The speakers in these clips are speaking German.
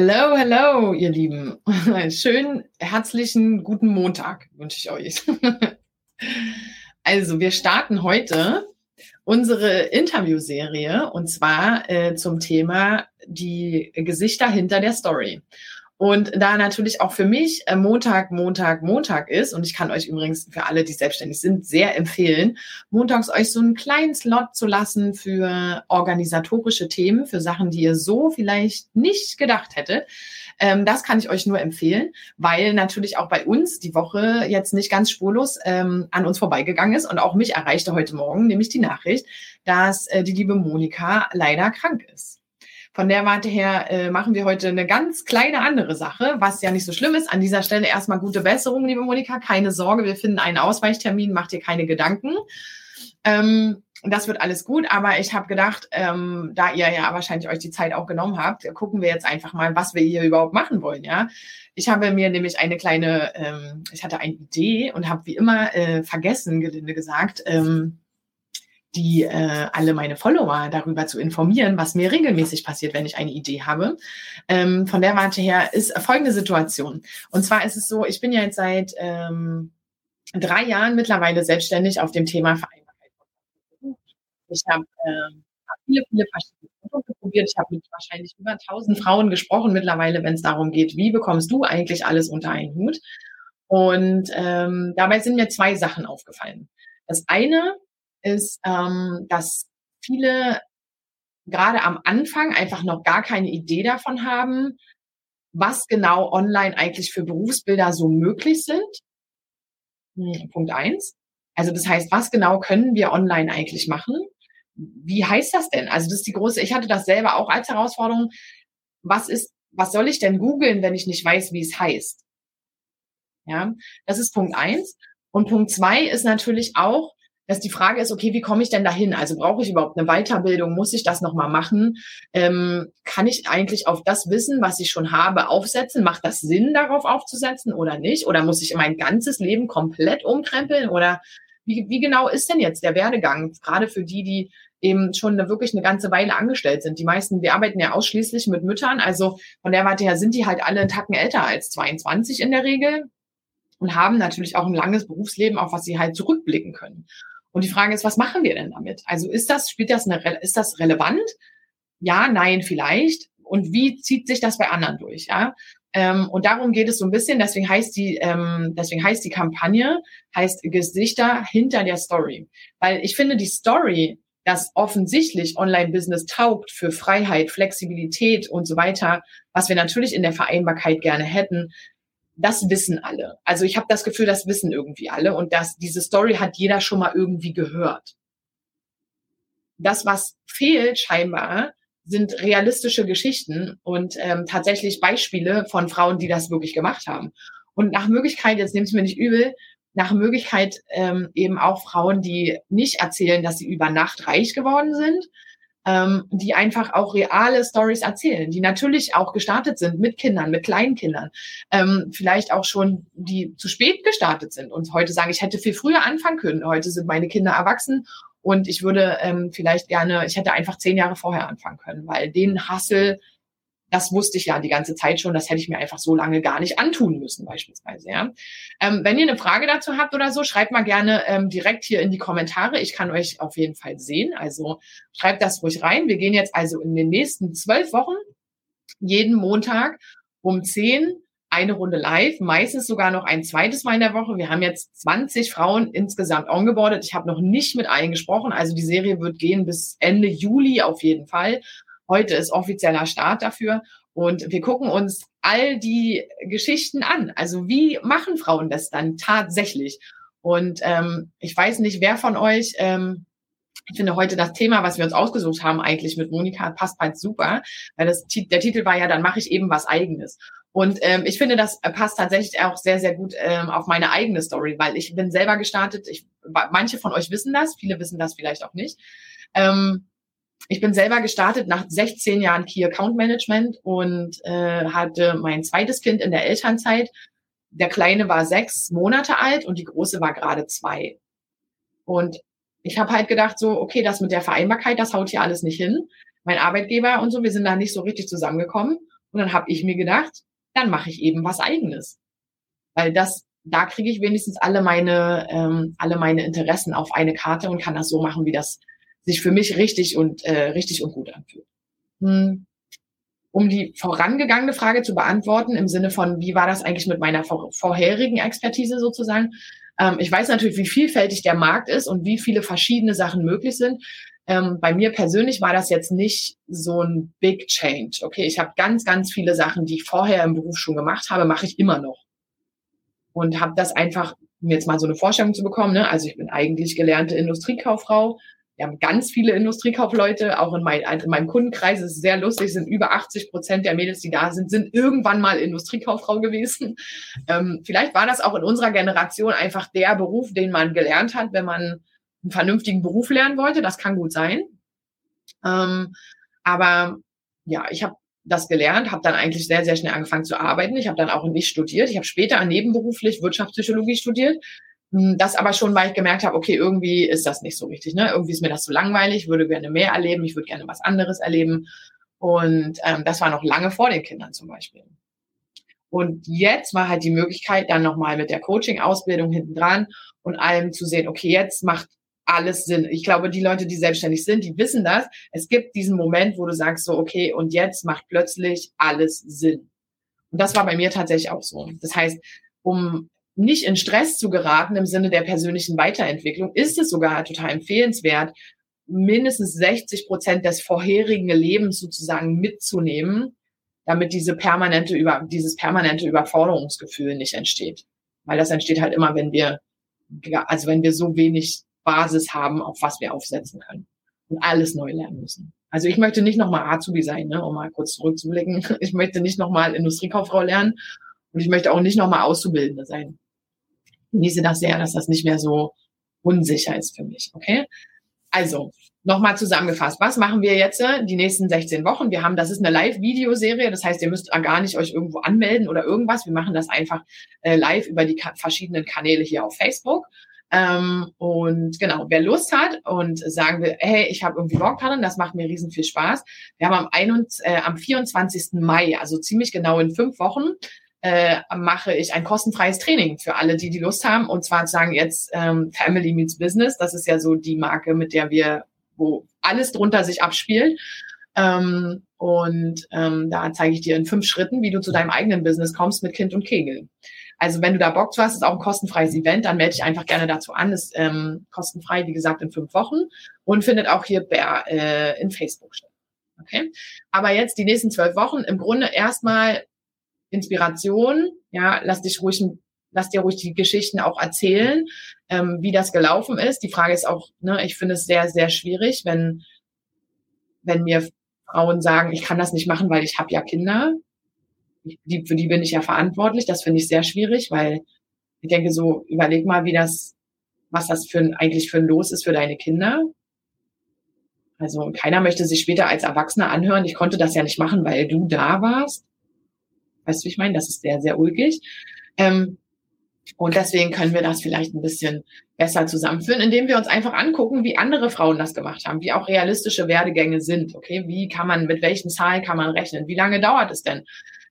Hello, hello, ihr Lieben. Schönen herzlichen guten Montag wünsche ich euch. Also, wir starten heute unsere Interviewserie und zwar äh, zum Thema die Gesichter hinter der Story. Und da natürlich auch für mich äh, Montag, Montag, Montag ist, und ich kann euch übrigens für alle, die selbstständig sind, sehr empfehlen, montags euch so einen kleinen Slot zu lassen für organisatorische Themen, für Sachen, die ihr so vielleicht nicht gedacht hättet. Ähm, das kann ich euch nur empfehlen, weil natürlich auch bei uns die Woche jetzt nicht ganz spurlos ähm, an uns vorbeigegangen ist und auch mich erreichte heute Morgen nämlich die Nachricht, dass äh, die liebe Monika leider krank ist. Von der Warte her äh, machen wir heute eine ganz kleine andere Sache, was ja nicht so schlimm ist. An dieser Stelle erstmal gute Besserung, liebe Monika. Keine Sorge, wir finden einen Ausweichtermin, macht dir keine Gedanken. Ähm, das wird alles gut, aber ich habe gedacht, ähm, da ihr ja wahrscheinlich euch die Zeit auch genommen habt, gucken wir jetzt einfach mal, was wir hier überhaupt machen wollen, ja. Ich habe mir nämlich eine kleine, ähm, ich hatte eine Idee und habe wie immer äh, vergessen, gelinde gesagt, ähm, die äh, alle meine Follower darüber zu informieren, was mir regelmäßig passiert, wenn ich eine Idee habe. Ähm, von der Warte her ist folgende Situation. Und zwar ist es so, ich bin ja jetzt seit ähm, drei Jahren mittlerweile selbstständig auf dem Thema Vereinbarkeit. Ich habe äh, viele, viele verschiedene Produkte probiert. Ich habe mit wahrscheinlich über 1000 Frauen gesprochen mittlerweile, wenn es darum geht, wie bekommst du eigentlich alles unter einen Hut? Und ähm, dabei sind mir zwei Sachen aufgefallen. Das eine ist, ähm, dass viele gerade am Anfang einfach noch gar keine Idee davon haben, was genau online eigentlich für Berufsbilder so möglich sind. Punkt eins. Also das heißt, was genau können wir online eigentlich machen? Wie heißt das denn? Also das ist die große, ich hatte das selber auch als Herausforderung. Was ist, was soll ich denn googeln, wenn ich nicht weiß, wie es heißt? Ja, das ist Punkt eins. Und Punkt zwei ist natürlich auch, dass die Frage ist, okay, wie komme ich denn dahin? Also brauche ich überhaupt eine Weiterbildung? Muss ich das nochmal machen? Ähm, kann ich eigentlich auf das Wissen, was ich schon habe, aufsetzen? Macht das Sinn, darauf aufzusetzen oder nicht? Oder muss ich mein ganzes Leben komplett umkrempeln? Oder wie, wie genau ist denn jetzt der Werdegang? Gerade für die, die eben schon eine, wirklich eine ganze Weile angestellt sind. Die meisten, wir arbeiten ja ausschließlich mit Müttern. Also von der Warte her sind die halt alle einen Tacken älter als 22 in der Regel und haben natürlich auch ein langes Berufsleben, auf was sie halt zurückblicken können. Und die Frage ist, was machen wir denn damit? Also ist das, spielt das eine, ist das relevant? Ja, nein, vielleicht. Und wie zieht sich das bei anderen durch? Ja? Ähm, und darum geht es so ein bisschen. Deswegen heißt die, ähm, deswegen heißt die Kampagne heißt Gesichter hinter der Story, weil ich finde die Story, das offensichtlich Online-Business taugt für Freiheit, Flexibilität und so weiter, was wir natürlich in der Vereinbarkeit gerne hätten, das wissen alle. Also ich habe das Gefühl, das wissen irgendwie alle und dass diese Story hat jeder schon mal irgendwie gehört. Das, was fehlt scheinbar, sind realistische Geschichten und ähm, tatsächlich Beispiele von Frauen, die das wirklich gemacht haben. Und nach Möglichkeit, jetzt nehmt es mir nicht übel, nach Möglichkeit ähm, eben auch Frauen, die nicht erzählen, dass sie über Nacht reich geworden sind, ähm, die einfach auch reale Stories erzählen, die natürlich auch gestartet sind mit Kindern, mit kleinen Kindern, ähm, vielleicht auch schon, die zu spät gestartet sind und heute sagen, ich hätte viel früher anfangen können. Heute sind meine Kinder erwachsen und ich würde ähm, vielleicht gerne, ich hätte einfach zehn Jahre vorher anfangen können, weil den Hassel das wusste ich ja die ganze Zeit schon, das hätte ich mir einfach so lange gar nicht antun müssen, beispielsweise. Ja. Ähm, wenn ihr eine Frage dazu habt oder so, schreibt mal gerne ähm, direkt hier in die Kommentare. Ich kann euch auf jeden Fall sehen. Also schreibt das ruhig rein. Wir gehen jetzt also in den nächsten zwölf Wochen jeden Montag um zehn eine Runde live, meistens sogar noch ein zweites Mal in der Woche. Wir haben jetzt 20 Frauen insgesamt ongeboardet. Ich habe noch nicht mit allen gesprochen. Also die Serie wird gehen bis Ende Juli auf jeden Fall. Heute ist offizieller Start dafür. Und wir gucken uns all die Geschichten an. Also wie machen Frauen das dann tatsächlich? Und ähm, ich weiß nicht, wer von euch, ähm, ich finde heute das Thema, was wir uns ausgesucht haben, eigentlich mit Monika, passt bald super, weil das, der Titel war ja, dann mache ich eben was eigenes. Und ähm, ich finde, das passt tatsächlich auch sehr, sehr gut ähm, auf meine eigene Story, weil ich bin selber gestartet. Ich, manche von euch wissen das, viele wissen das vielleicht auch nicht. Ähm, ich bin selber gestartet nach 16 Jahren Key Account Management und äh, hatte mein zweites Kind in der Elternzeit. Der Kleine war sechs Monate alt und die Große war gerade zwei. Und ich habe halt gedacht, so, okay, das mit der Vereinbarkeit, das haut hier alles nicht hin. Mein Arbeitgeber und so, wir sind da nicht so richtig zusammengekommen. Und dann habe ich mir gedacht, dann mache ich eben was eigenes. Weil das, da kriege ich wenigstens alle meine, ähm, alle meine Interessen auf eine Karte und kann das so machen, wie das sich für mich richtig und äh, richtig und gut anfühlt. Hm. Um die vorangegangene Frage zu beantworten, im Sinne von, wie war das eigentlich mit meiner vor vorherigen Expertise sozusagen? Ähm, ich weiß natürlich, wie vielfältig der Markt ist und wie viele verschiedene Sachen möglich sind. Ähm, bei mir persönlich war das jetzt nicht so ein Big Change. Okay, ich habe ganz, ganz viele Sachen, die ich vorher im Beruf schon gemacht habe, mache ich immer noch. Und habe das einfach, um jetzt mal so eine Vorstellung zu bekommen, ne? also ich bin eigentlich gelernte Industriekauffrau, wir haben ganz viele Industriekaufleute, auch in, mein, in meinem Kundenkreis ist es sehr lustig, sind über 80 Prozent der Mädels, die da sind, sind irgendwann mal Industriekauffrau gewesen. Ähm, vielleicht war das auch in unserer Generation einfach der Beruf, den man gelernt hat, wenn man einen vernünftigen Beruf lernen wollte. Das kann gut sein. Ähm, aber ja, ich habe das gelernt, habe dann eigentlich sehr, sehr schnell angefangen zu arbeiten. Ich habe dann auch nicht studiert. Ich habe später nebenberuflich Wirtschaftspsychologie studiert, das aber schon, weil ich gemerkt habe, okay, irgendwie ist das nicht so richtig. Ne? Irgendwie ist mir das zu langweilig, würde gerne mehr erleben, ich würde gerne was anderes erleben. Und ähm, das war noch lange vor den Kindern zum Beispiel. Und jetzt war halt die Möglichkeit, dann nochmal mit der Coaching-Ausbildung hinten dran und allem zu sehen, okay, jetzt macht alles Sinn. Ich glaube, die Leute, die selbstständig sind, die wissen das. Es gibt diesen Moment, wo du sagst so, okay, und jetzt macht plötzlich alles Sinn. Und das war bei mir tatsächlich auch so. Das heißt, um nicht in Stress zu geraten im Sinne der persönlichen Weiterentwicklung, ist es sogar total empfehlenswert, mindestens 60 Prozent des vorherigen Lebens sozusagen mitzunehmen, damit diese permanente über, dieses permanente Überforderungsgefühl nicht entsteht. Weil das entsteht halt immer, wenn wir, also wenn wir so wenig Basis haben, auf was wir aufsetzen können und alles neu lernen müssen. Also ich möchte nicht nochmal Azubi sein, ne, um mal kurz zurückzublicken. Ich möchte nicht nochmal Industriekauffrau lernen und ich möchte auch nicht nochmal Auszubildende sein genieße das sehr, dass das nicht mehr so unsicher ist für mich. Okay? Also, nochmal zusammengefasst. Was machen wir jetzt äh, die nächsten 16 Wochen? Wir haben, das ist eine Live-Videoserie. Das heißt, ihr müsst gar nicht euch irgendwo anmelden oder irgendwas. Wir machen das einfach äh, live über die verschiedenen Kanäle hier auf Facebook. Ähm, und genau, wer Lust hat und sagen will, hey, ich habe irgendwie Bock daran, das macht mir riesen viel Spaß. Wir haben am, 21, äh, am 24. Mai, also ziemlich genau in fünf Wochen, äh, mache ich ein kostenfreies Training für alle, die die Lust haben. Und zwar sagen jetzt ähm, Family Meets Business. Das ist ja so die Marke, mit der wir, wo alles drunter sich abspielt. Ähm, und ähm, da zeige ich dir in fünf Schritten, wie du zu deinem eigenen Business kommst mit Kind und Kegel. Also wenn du da Bock zu hast, ist auch ein kostenfreies Event, dann melde dich einfach gerne dazu an. Ist ähm, kostenfrei, wie gesagt, in fünf Wochen und findet auch hier bei, äh, in Facebook statt. Okay. Aber jetzt die nächsten zwölf Wochen im Grunde erstmal Inspiration. Ja, lass dich ruhig, lass dir ruhig die Geschichten auch erzählen, ähm, wie das gelaufen ist. Die Frage ist auch, ne, ich finde es sehr, sehr schwierig, wenn, wenn mir Frauen sagen, ich kann das nicht machen, weil ich habe ja Kinder. Die, für die bin ich ja verantwortlich. Das finde ich sehr schwierig, weil ich denke so, überleg mal, wie das, was das für ein, eigentlich für ein Los ist für deine Kinder. Also keiner möchte sich später als Erwachsener anhören, ich konnte das ja nicht machen, weil du da warst. Weißt du, wie ich meine? Das ist sehr, sehr ulkig. Ähm, und deswegen können wir das vielleicht ein bisschen besser zusammenführen, indem wir uns einfach angucken, wie andere Frauen das gemacht haben, wie auch realistische Werdegänge sind. Okay, wie kann man, mit welchen Zahlen kann man rechnen? Wie lange dauert es denn,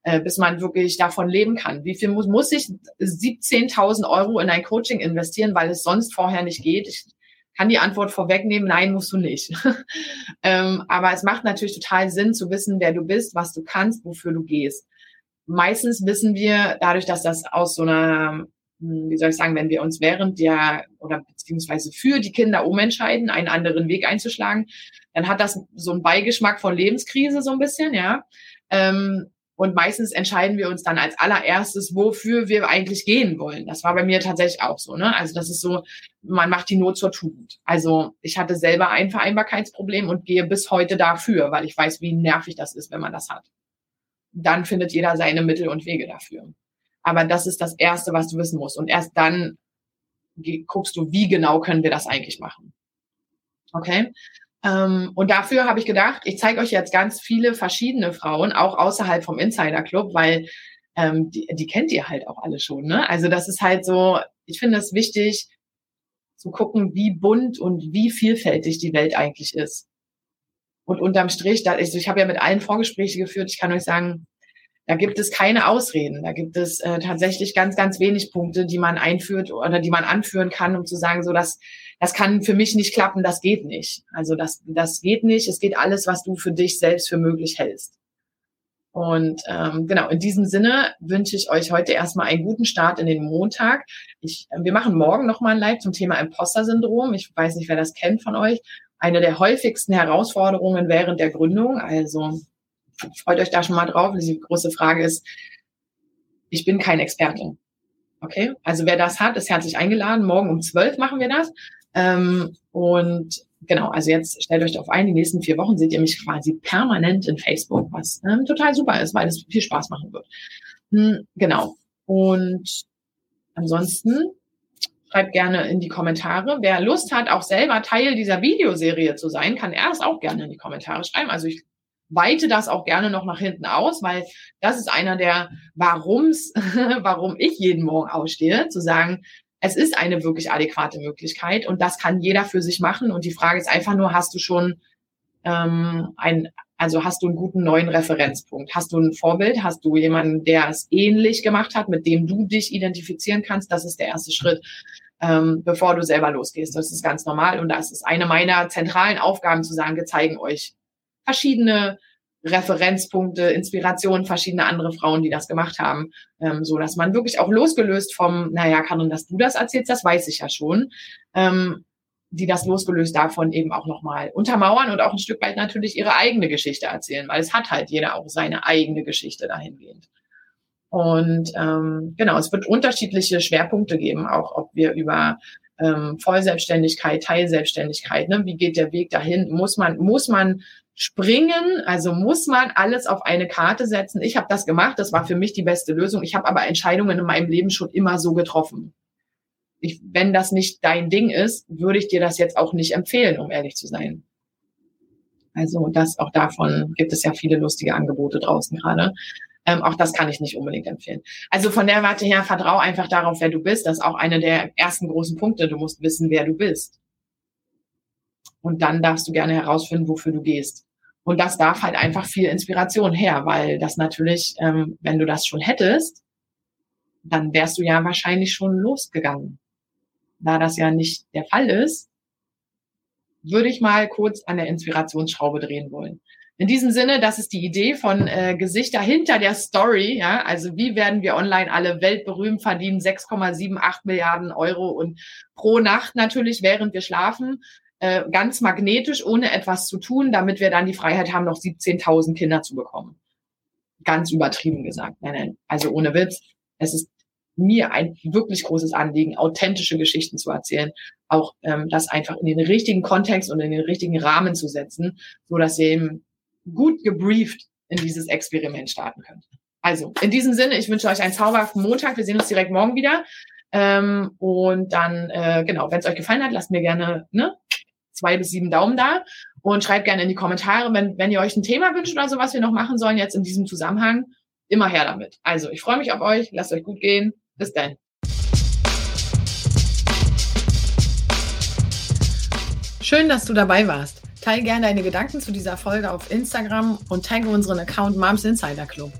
äh, bis man wirklich davon leben kann? Wie viel muss, muss ich 17.000 Euro in ein Coaching investieren, weil es sonst vorher nicht geht? Ich kann die Antwort vorwegnehmen, nein, musst du nicht. ähm, aber es macht natürlich total Sinn zu wissen, wer du bist, was du kannst, wofür du gehst meistens wissen wir dadurch, dass das aus so einer, hm, wie soll ich sagen, wenn wir uns während der oder beziehungsweise für die Kinder umentscheiden, einen anderen Weg einzuschlagen, dann hat das so einen Beigeschmack von Lebenskrise so ein bisschen, ja. Ähm, und meistens entscheiden wir uns dann als allererstes, wofür wir eigentlich gehen wollen. Das war bei mir tatsächlich auch so. Ne? Also das ist so, man macht die Not zur Tugend. Also ich hatte selber ein Vereinbarkeitsproblem und gehe bis heute dafür, weil ich weiß, wie nervig das ist, wenn man das hat. Dann findet jeder seine Mittel und Wege dafür. Aber das ist das Erste, was du wissen musst. Und erst dann guckst du, wie genau können wir das eigentlich machen. Okay? Ähm, und dafür habe ich gedacht, ich zeige euch jetzt ganz viele verschiedene Frauen, auch außerhalb vom Insider Club, weil ähm, die, die kennt ihr halt auch alle schon. Ne? Also das ist halt so, ich finde es wichtig zu gucken, wie bunt und wie vielfältig die Welt eigentlich ist. Und unterm Strich, da, also ich habe ja mit allen Vorgespräche geführt, ich kann euch sagen, da gibt es keine Ausreden. Da gibt es äh, tatsächlich ganz, ganz wenig Punkte, die man einführt oder die man anführen kann, um zu sagen, so dass das kann für mich nicht klappen, das geht nicht. Also das, das geht nicht. Es geht alles, was du für dich selbst für möglich hältst. Und ähm, genau, in diesem Sinne wünsche ich euch heute erstmal einen guten Start in den Montag. Ich, wir machen morgen nochmal ein Live zum Thema Imposter-Syndrom. Ich weiß nicht, wer das kennt von euch. Eine der häufigsten Herausforderungen während der Gründung. Also freut euch da schon mal drauf. Die große Frage ist, ich bin kein Experte. Okay, also wer das hat, ist herzlich eingeladen. Morgen um zwölf machen wir das. Ähm, und genau, also jetzt stellt euch darauf ein, die nächsten vier Wochen seht ihr mich quasi permanent in Facebook, was ähm, total super ist, weil es viel Spaß machen wird. Hm, genau. Und ansonsten schreibt gerne in die Kommentare. Wer Lust hat, auch selber Teil dieser Videoserie zu sein, kann er das auch gerne in die Kommentare schreiben. Also ich weite das auch gerne noch nach hinten aus, weil das ist einer der Warums, warum ich jeden Morgen ausstehe, zu sagen, es ist eine wirklich adäquate Möglichkeit und das kann jeder für sich machen. Und die Frage ist einfach nur, hast du schon ähm, ein, also hast du einen guten neuen Referenzpunkt? Hast du ein Vorbild? Hast du jemanden, der es ähnlich gemacht hat, mit dem du dich identifizieren kannst? Das ist der erste Schritt, ähm, bevor du selber losgehst. Das ist ganz normal und das ist eine meiner zentralen Aufgaben zu sagen, wir zeigen euch verschiedene Referenzpunkte, Inspirationen, verschiedene andere Frauen, die das gemacht haben, ähm, so dass man wirklich auch losgelöst vom, naja, Karin, dass du das erzählst, das weiß ich ja schon, ähm, die das losgelöst davon eben auch nochmal untermauern und auch ein Stück weit natürlich ihre eigene Geschichte erzählen, weil es hat halt jeder auch seine eigene Geschichte dahingehend. Und ähm, genau, es wird unterschiedliche Schwerpunkte geben, auch ob wir über ähm, Vollselbstständigkeit, Teilselbstständigkeit, ne? wie geht der Weg dahin? Muss man, muss man springen, also muss man alles auf eine Karte setzen. Ich habe das gemacht, das war für mich die beste Lösung. Ich habe aber Entscheidungen in meinem Leben schon immer so getroffen. Ich, wenn das nicht dein Ding ist, würde ich dir das jetzt auch nicht empfehlen, um ehrlich zu sein. Also das auch davon gibt es ja viele lustige Angebote draußen gerade. Ähm, auch das kann ich nicht unbedingt empfehlen. Also von der Warte her, vertrau einfach darauf, wer du bist. Das ist auch einer der ersten großen Punkte. Du musst wissen, wer du bist. Und dann darfst du gerne herausfinden, wofür du gehst. Und das darf halt einfach viel Inspiration her, weil das natürlich, ähm, wenn du das schon hättest, dann wärst du ja wahrscheinlich schon losgegangen. Da das ja nicht der Fall ist, würde ich mal kurz an der Inspirationsschraube drehen wollen. In diesem Sinne, das ist die Idee von äh, Gesichter hinter der Story. Ja, also wie werden wir online alle weltberühmt verdienen? 6,78 Milliarden Euro und pro Nacht natürlich, während wir schlafen. Äh, ganz magnetisch, ohne etwas zu tun, damit wir dann die Freiheit haben, noch 17.000 Kinder zu bekommen. Ganz übertrieben gesagt. Nein, nein. Also ohne Witz. Es ist mir ein wirklich großes Anliegen, authentische Geschichten zu erzählen, auch ähm, das einfach in den richtigen Kontext und in den richtigen Rahmen zu setzen, so dass ihr eben gut gebrieft in dieses Experiment starten könnt. Also in diesem Sinne, ich wünsche euch einen zauberhaften Montag. Wir sehen uns direkt morgen wieder. Ähm, und dann, äh, genau, wenn es euch gefallen hat, lasst mir gerne ne, zwei bis sieben Daumen da und schreibt gerne in die Kommentare, wenn, wenn ihr euch ein Thema wünscht oder so, was wir noch machen sollen jetzt in diesem Zusammenhang, immer her damit. Also ich freue mich auf euch, lasst euch gut gehen. Bis dann. Schön, dass du dabei warst. Teil gerne deine Gedanken zu dieser Folge auf Instagram und tagge unseren Account Moms Insider Club.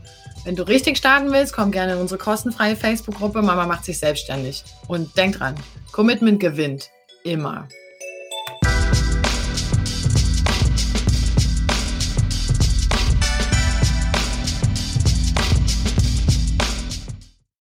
Wenn du richtig starten willst, komm gerne in unsere kostenfreie Facebook-Gruppe Mama macht sich selbstständig. Und denk dran, Commitment gewinnt. Immer.